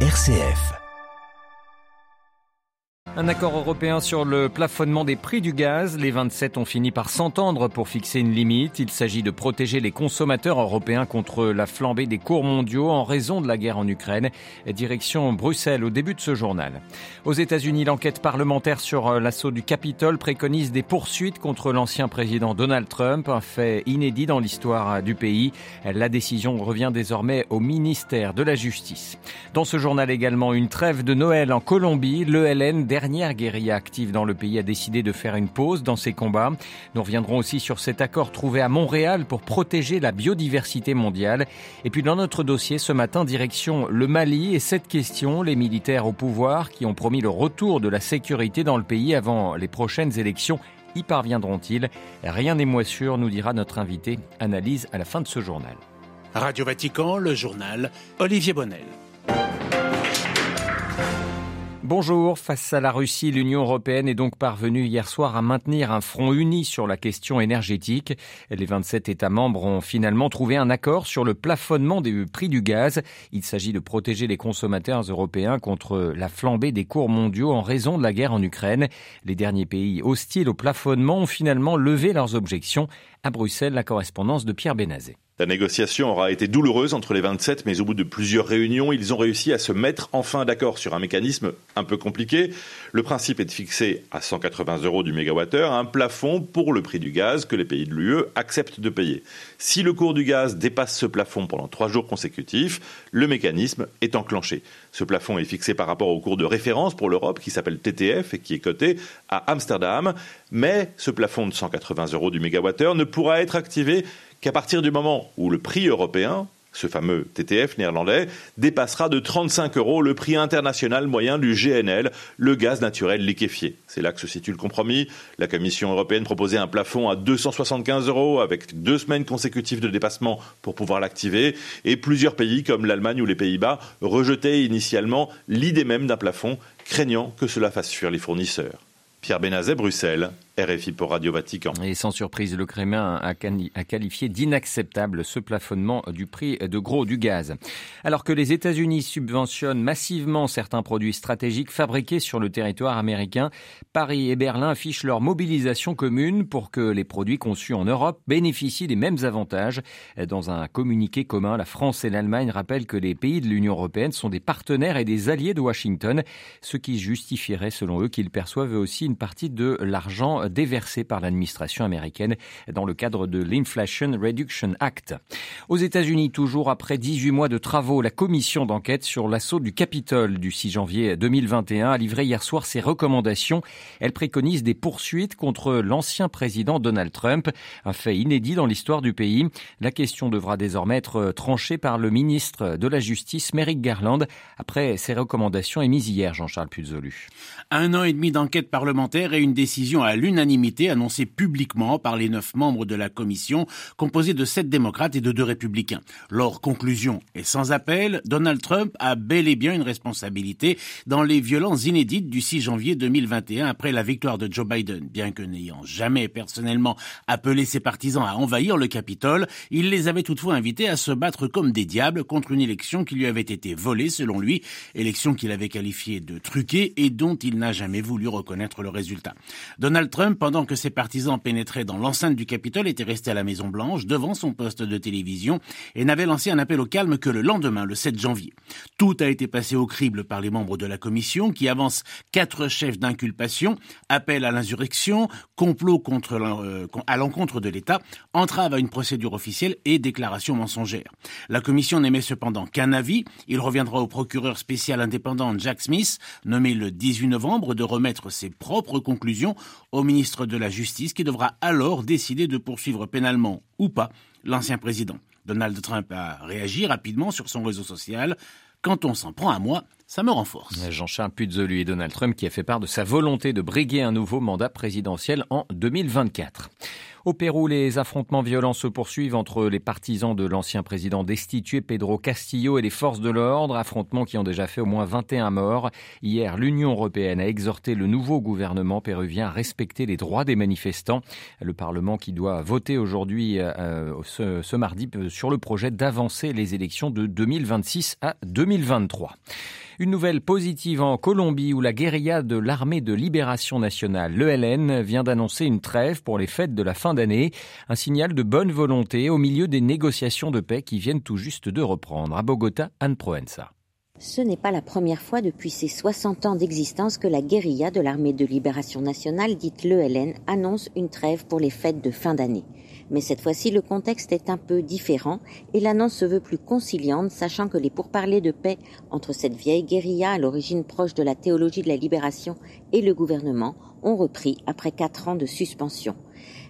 RCF. Un accord européen sur le plafonnement des prix du gaz. Les 27 ont fini par s'entendre pour fixer une limite. Il s'agit de protéger les consommateurs européens contre la flambée des cours mondiaux en raison de la guerre en Ukraine. Direction Bruxelles au début de ce journal. Aux États-Unis, l'enquête parlementaire sur euh, l'assaut du Capitole préconise des poursuites contre l'ancien président Donald Trump, un fait inédit dans l'histoire du pays. La décision revient désormais au ministère de la Justice. Dans ce journal également, une trêve de Noël en Colombie. L'ELN derrière dernière guérilla active dans le pays a décidé de faire une pause dans ses combats. Nous reviendrons aussi sur cet accord trouvé à Montréal pour protéger la biodiversité mondiale. Et puis dans notre dossier ce matin, direction le Mali et cette question, les militaires au pouvoir qui ont promis le retour de la sécurité dans le pays avant les prochaines élections y parviendront-ils? Rien n'est moins sûr, nous dira notre invité. Analyse à la fin de ce journal. Radio Vatican, le journal Olivier Bonnel. Bonjour. Face à la Russie, l'Union européenne est donc parvenue hier soir à maintenir un front uni sur la question énergétique. Les 27 États membres ont finalement trouvé un accord sur le plafonnement des prix du gaz. Il s'agit de protéger les consommateurs européens contre la flambée des cours mondiaux en raison de la guerre en Ukraine. Les derniers pays hostiles au plafonnement ont finalement levé leurs objections. À Bruxelles, la correspondance de Pierre Benazet. La négociation aura été douloureuse entre les 27, mais au bout de plusieurs réunions, ils ont réussi à se mettre enfin d'accord sur un mécanisme un peu compliqué. Le principe est de fixer à 180 euros du mégawattheure un plafond pour le prix du gaz que les pays de l'UE acceptent de payer. Si le cours du gaz dépasse ce plafond pendant trois jours consécutifs, le mécanisme est enclenché. Ce plafond est fixé par rapport au cours de référence pour l'Europe qui s'appelle TTF et qui est coté à Amsterdam. Mais ce plafond de 180 euros du mégawattheure ne pourra être activé qu'à partir du moment où le prix européen, ce fameux TTF néerlandais, dépassera de 35 euros le prix international moyen du GNL, le gaz naturel liquéfié. C'est là que se situe le compromis. La Commission européenne proposait un plafond à 275 euros avec deux semaines consécutives de dépassement pour pouvoir l'activer. Et plusieurs pays comme l'Allemagne ou les Pays-Bas rejetaient initialement l'idée même d'un plafond, craignant que cela fasse fuir les fournisseurs. Pierre Benazet, Bruxelles. RFI pour Radio Vatican. Et sans surprise, le Kremlin a qualifié d'inacceptable ce plafonnement du prix de gros du gaz. Alors que les États-Unis subventionnent massivement certains produits stratégiques fabriqués sur le territoire américain, Paris et Berlin affichent leur mobilisation commune pour que les produits conçus en Europe bénéficient des mêmes avantages. Dans un communiqué commun, la France et l'Allemagne rappellent que les pays de l'Union européenne sont des partenaires et des alliés de Washington, ce qui justifierait selon eux qu'ils perçoivent aussi une partie de l'argent déversés par l'administration américaine dans le cadre de l'Inflation Reduction Act. Aux États-Unis, toujours après 18 mois de travaux, la commission d'enquête sur l'assaut du Capitole du 6 janvier 2021 a livré hier soir ses recommandations. Elle préconise des poursuites contre l'ancien président Donald Trump, un fait inédit dans l'histoire du pays. La question devra désormais être tranchée par le ministre de la Justice, Merrick Garland, après ses recommandations émises hier, Jean-Charles Puzolu. Un an et demi d'enquête parlementaire et une décision à l'une unanimité annoncée publiquement par les neuf membres de la commission, composée de sept démocrates et de deux républicains. Leur conclusion est sans appel, Donald Trump a bel et bien une responsabilité dans les violences inédites du 6 janvier 2021 après la victoire de Joe Biden. Bien que n'ayant jamais personnellement appelé ses partisans à envahir le Capitole, il les avait toutefois invités à se battre comme des diables contre une élection qui lui avait été volée selon lui, élection qu'il avait qualifiée de truquée et dont il n'a jamais voulu reconnaître le résultat. Donald Trump pendant que ses partisans pénétraient dans l'enceinte du Capitole, était resté à la Maison Blanche, devant son poste de télévision, et n'avait lancé un appel au calme que le lendemain, le 7 janvier. Tout a été passé au crible par les membres de la commission, qui avancent quatre chefs d'inculpation, appel à l'insurrection, complot contre, euh, à l'encontre de l'État, entrave à une procédure officielle et déclaration mensongère. La commission n'émet cependant qu'un avis. Il reviendra au procureur spécial indépendant Jack Smith, nommé le 18 novembre, de remettre ses propres conclusions au ministre ministre de la Justice qui devra alors décider de poursuivre pénalement ou pas l'ancien président. Donald Trump a réagi rapidement sur son réseau social. Quand on s'en prend à moi, ça me renforce. Jean-Charles Puzolu et Donald Trump qui a fait part de sa volonté de briguer un nouveau mandat présidentiel en 2024. Au Pérou, les affrontements violents se poursuivent entre les partisans de l'ancien président destitué Pedro Castillo et les forces de l'ordre, affrontements qui ont déjà fait au moins 21 morts. Hier, l'Union européenne a exhorté le nouveau gouvernement péruvien à respecter les droits des manifestants. Le Parlement qui doit voter aujourd'hui, euh, ce, ce mardi, sur le projet d'avancer les élections de 2026 à 2023. Une nouvelle positive en Colombie où la guérilla de l'armée de libération nationale, l'ELN, vient d'annoncer une trêve pour les fêtes de la fin d'année. Un signal de bonne volonté au milieu des négociations de paix qui viennent tout juste de reprendre. À Bogota, Anne Proenza. Ce n'est pas la première fois depuis ses 60 ans d'existence que la guérilla de l'armée de libération nationale, dite l'ELN, annonce une trêve pour les fêtes de fin d'année. Mais cette fois-ci, le contexte est un peu différent et l'annonce se veut plus conciliante, sachant que les pourparlers de paix entre cette vieille guérilla à l'origine proche de la théologie de la libération et le gouvernement ont repris après quatre ans de suspension.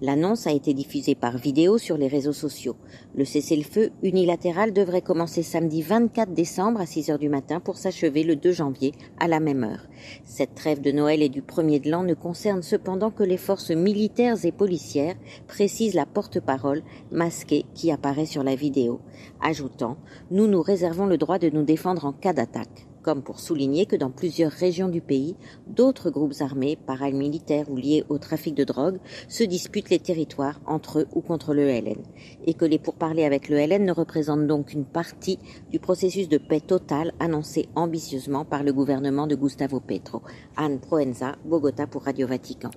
L'annonce a été diffusée par vidéo sur les réseaux sociaux. Le cessez-le-feu unilatéral devrait commencer samedi 24 décembre à 6 heures du matin pour s'achever le 2 janvier à la même heure. Cette trêve de Noël et du premier de l'an ne concerne cependant que les forces militaires et policières, précise la porte-parole masquée qui apparaît sur la vidéo, ajoutant Nous nous réservons le droit de nous défendre en cas d'attaque comme pour souligner que dans plusieurs régions du pays, d'autres groupes armés, paramilitaires ou liés au trafic de drogue, se disputent les territoires entre eux ou contre le LN, et que les pourparlers avec le LN ne représentent donc qu'une partie du processus de paix totale annoncé ambitieusement par le gouvernement de Gustavo Petro. Anne Proenza, Bogota pour Radio Vatican.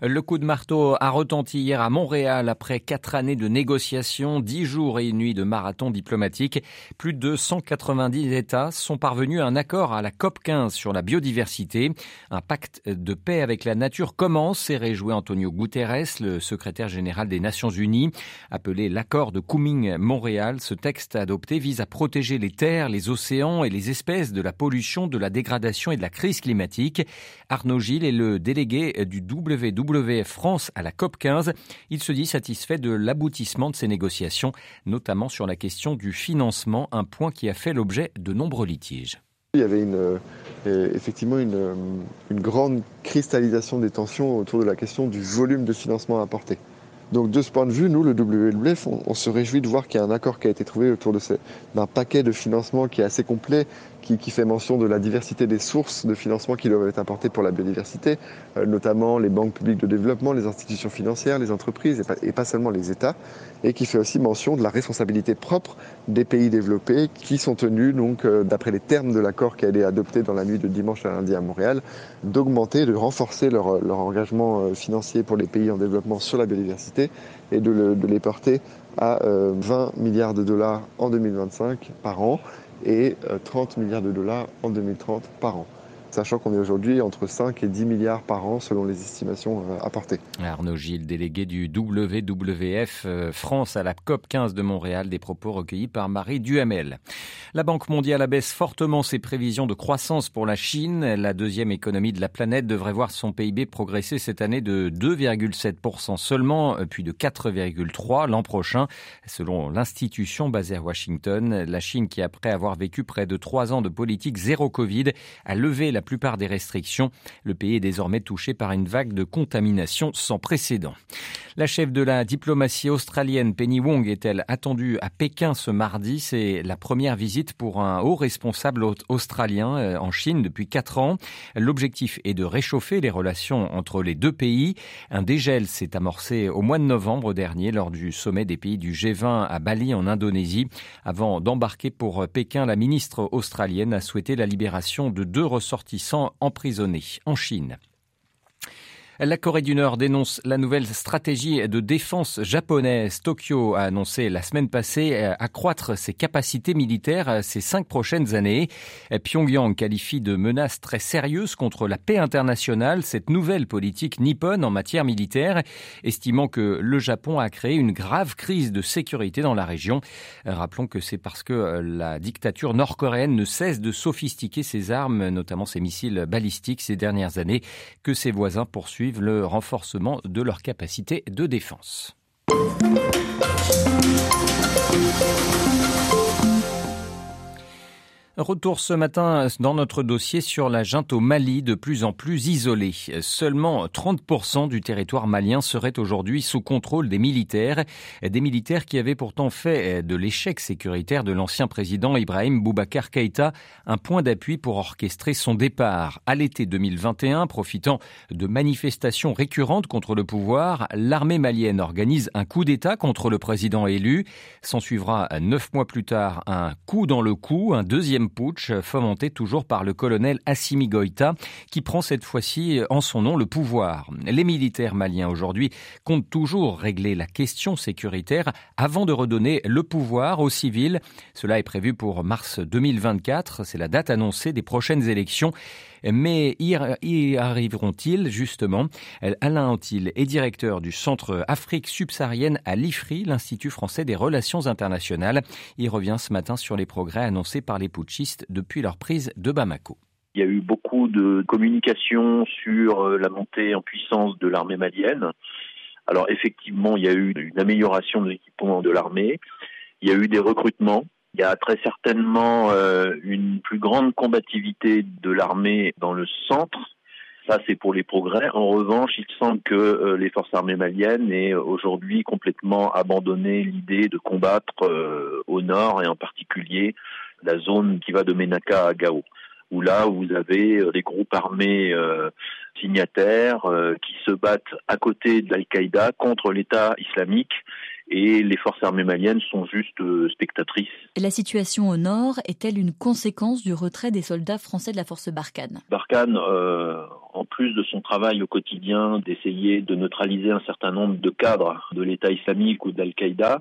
Le coup de marteau a retenti hier à Montréal après quatre années de négociations, dix jours et une nuit de marathon diplomatique. Plus de 190 États sont parvenus à un accord à la COP 15 sur la biodiversité. Un pacte de paix avec la nature commence, s'est réjoui Antonio Guterres, le secrétaire général des Nations Unies. Appelé l'accord de Kunming-Montréal, ce texte adopté vise à protéger les terres, les océans et les espèces de la pollution, de la dégradation et de la crise climatique. Arnaud Gilles est le délégué du WW WF France à la COP 15. Il se dit satisfait de l'aboutissement de ces négociations, notamment sur la question du financement, un point qui a fait l'objet de nombreux litiges. Il y avait euh, effectivement une, euh, une grande cristallisation des tensions autour de la question du volume de financement apporté. Donc de ce point de vue, nous, le WWF, on, se réjouit de voir qu'il y a un accord qui a été trouvé autour d'un paquet de financement qui est assez complet, qui, qui, fait mention de la diversité des sources de financement qui doivent être apportées pour la biodiversité, euh, notamment les banques publiques de développement, les institutions financières, les entreprises, et pas, et pas, seulement les États, et qui fait aussi mention de la responsabilité propre des pays développés qui sont tenus, donc, euh, d'après les termes de l'accord qui a été adopté dans la nuit de dimanche à lundi à Montréal, d'augmenter, de renforcer leur, leur engagement euh, financier pour les pays en développement sur la biodiversité et de, le, de les porter à 20 milliards de dollars en 2025 par an et 30 milliards de dollars en 2030 par an sachant qu'on est aujourd'hui entre 5 et 10 milliards par an selon les estimations euh, apportées. Arnaud Gilles, délégué du WWF euh, France à la COP 15 de Montréal, des propos recueillis par Marie Duhamel. La Banque mondiale abaisse fortement ses prévisions de croissance pour la Chine. La deuxième économie de la planète devrait voir son PIB progresser cette année de 2,7% seulement, puis de 4,3% l'an prochain, selon l'institution basée à Washington. La Chine, qui après avoir vécu près de trois ans de politique zéro Covid, a levé la plupart des restrictions. Le pays est désormais touché par une vague de contamination sans précédent. La chef de la diplomatie australienne, Penny Wong, est-elle attendue à Pékin ce mardi? C'est la première visite pour un haut responsable australien euh, en Chine depuis quatre ans. L'objectif est de réchauffer les relations entre les deux pays. Un dégel s'est amorcé au mois de novembre dernier lors du sommet des pays du G20 à Bali en Indonésie. Avant d'embarquer pour Pékin, la ministre australienne a souhaité la libération de deux ressortissants emprisonnés en Chine. La Corée du Nord dénonce la nouvelle stratégie de défense japonaise. Tokyo a annoncé la semaine passée euh, accroître ses capacités militaires euh, ces cinq prochaines années. Pyongyang qualifie de menace très sérieuse contre la paix internationale cette nouvelle politique nippone en matière militaire, estimant que le Japon a créé une grave crise de sécurité dans la région. Rappelons que c'est parce que euh, la dictature nord-coréenne ne cesse de sophistiquer ses armes, notamment ses missiles balistiques ces dernières années, que ses voisins poursuivent le renforcement de leur capacité de défense. Retour ce matin dans notre dossier sur la junte au Mali de plus en plus isolée. Seulement 30% du territoire malien serait aujourd'hui sous contrôle des militaires. Des militaires qui avaient pourtant fait de l'échec sécuritaire de l'ancien président Ibrahim Boubacar Keïta un point d'appui pour orchestrer son départ. À l'été 2021, profitant de manifestations récurrentes contre le pouvoir, l'armée malienne organise un coup d'État contre le président élu. S'en suivra neuf mois plus tard un coup dans le cou, un deuxième deuxième putsch fomenté toujours par le colonel Assimi Goïta qui prend cette fois-ci en son nom le pouvoir. Les militaires maliens aujourd'hui comptent toujours régler la question sécuritaire avant de redonner le pouvoir aux civils. Cela est prévu pour mars 2024. C'est la date annoncée des prochaines élections. Mais y arriveront-ils justement? Alain Antil est directeur du Centre Afrique subsaharienne à l'IFRI, l'Institut français des relations internationales. Il revient ce matin sur les progrès annoncés par les putschistes depuis leur prise de Bamako. Il y a eu beaucoup de communication sur euh, la montée en puissance de l'armée malienne. Alors effectivement, il y a eu une amélioration de l'équipement de l'armée. Il y a eu des recrutements il y a très certainement euh, une plus grande combativité de l'armée dans le centre. Ça, c'est pour les progrès. En revanche, il semble que euh, les forces armées maliennes aient aujourd'hui complètement abandonné l'idée de combattre euh, au nord et en particulier la zone qui va de Menaka à Gao, où là, vous avez des groupes armés signataires qui se battent à côté de l'Al-Qaïda contre l'État islamique et les forces armées maliennes sont juste euh, spectatrices. la situation au nord est-elle une conséquence du retrait des soldats français de la force Barkhane? Barkhane, euh, en plus de son travail au quotidien d'essayer de neutraliser un certain nombre de cadres de l'État islamique ou d'Al-Qaïda,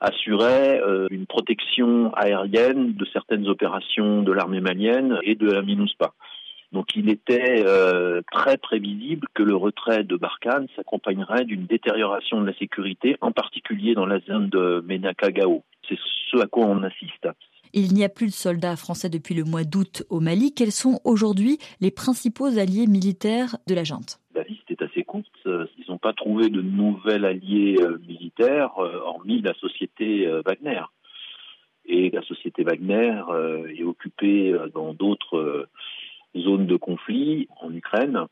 assurait euh, une protection aérienne de certaines opérations de l'armée malienne et de la MINUSPA. Donc il était euh, très prévisible que le retrait de Barkhane s'accompagnerait d'une détérioration de la sécurité, en particulier dans la zone de Menaka-Gao. C'est ce à quoi on assiste. Il n'y a plus de soldats français depuis le mois d'août au Mali. Quels sont aujourd'hui les principaux alliés militaires de la junte? La liste est assez courte. Ils n'ont pas trouvé de nouvel allié euh, militaire, euh, hormis la société Wagner. Et la société Wagner est occupée dans d'autres zone de conflit en Ukraine.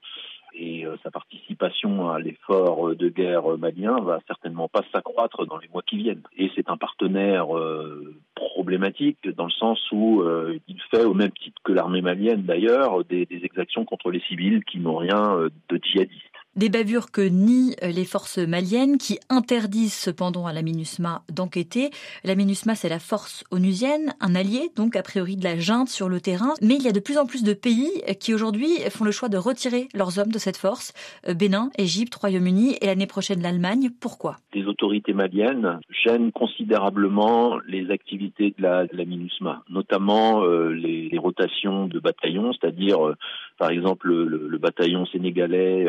Et euh, sa participation à l'effort de guerre malien va certainement pas s'accroître dans les mois qui viennent. Et c'est un partenaire euh, problématique dans le sens où euh, il fait, au même titre que l'armée malienne d'ailleurs, des, des, exactions contre les civils qui n'ont rien de djihadiste. Des bavures que nient euh, les forces maliennes qui interdisent cependant à la MINUSMA d'enquêter. La MINUSMA, c'est la force onusienne, un allié donc a priori de la junte sur le terrain. Mais il y a de plus en plus de pays qui aujourd'hui font le choix de retirer leurs hommes de cette force. Euh, Bénin, Égypte, Royaume-Uni et l'année prochaine l'Allemagne. Pourquoi? Les autorités maliennes gênent considérablement les activités de la, MINUSMA, notamment euh, les, rotations de bataillons, c'est-à-dire par exemple le, le bataillon sénégalais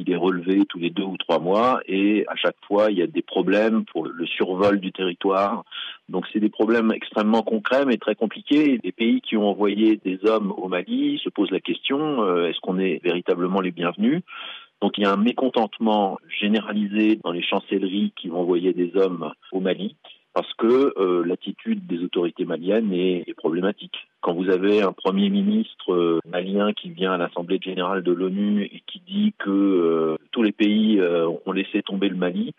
il est relevé tous les deux ou trois mois et à chaque fois il y a des problèmes pour le survol du territoire. Donc c'est des problèmes extrêmement concrets mais très compliqués. Les pays qui ont envoyé des hommes au Mali se posent la question euh, est-ce qu'on est véritablement les bienvenus? Donc il y a un mécontentement généralisé dans les chancelleries qui vont envoyer des hommes au Mali parce que euh, l'attitude des autorités maliennes est, problématique. Quand vous avez un premier ministre euh, malien qui vient à l'Assemblée générale de l'ONU et qui dit que euh, tous les pays ont laissé tomber le Mali,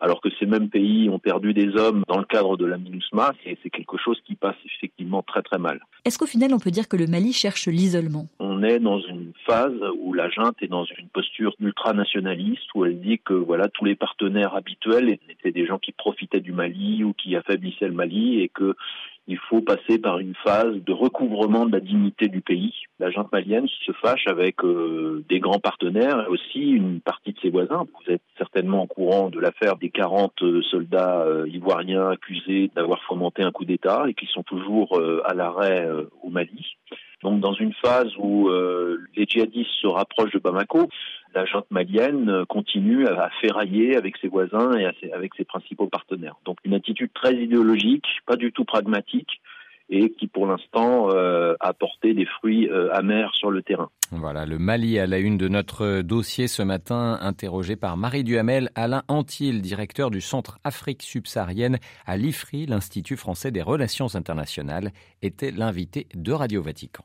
alors que ces mêmes pays ont perdu des hommes dans le cadre de la MINUSMA, c'est quelque chose qui passe effectivement très très mal. Est-ce qu'au final on peut dire que le Mali cherche l'isolement? On est dans une phase où la junte est dans une posture ultranationaliste, où elle dit que voilà tous les partenaires habituels étaient des gens qui profitaient du Mali ou qui affaiblissaient le Mali et que il faut passer par une phase de recouvrement de la dignité du pays. La junte malienne se fâche avec euh, des grands partenaires et aussi une partie de ses voisins. Vous êtes certainement au courant de l'affaire des 40 euh, soldats euh, ivoiriens accusés d'avoir fomenté un coup d'État et qui sont toujours euh, à l'arrêt euh, au Mali. Donc dans une phase où euh, les djihadistes se rapprochent de Bamako, la junte malienne continue à ferrailler avec ses voisins et avec ses principaux partenaires. Donc une attitude très idéologique, pas du tout pragmatique, et qui pour l'instant euh, a porté des fruits euh, amers sur le terrain. Voilà, le Mali à la une de notre dossier ce matin, interrogé par Marie Duhamel, Alain Antil, directeur du Centre Afrique subsaharienne à l'IFRI, l'Institut français des relations internationales, était l'invité de Radio Vatican.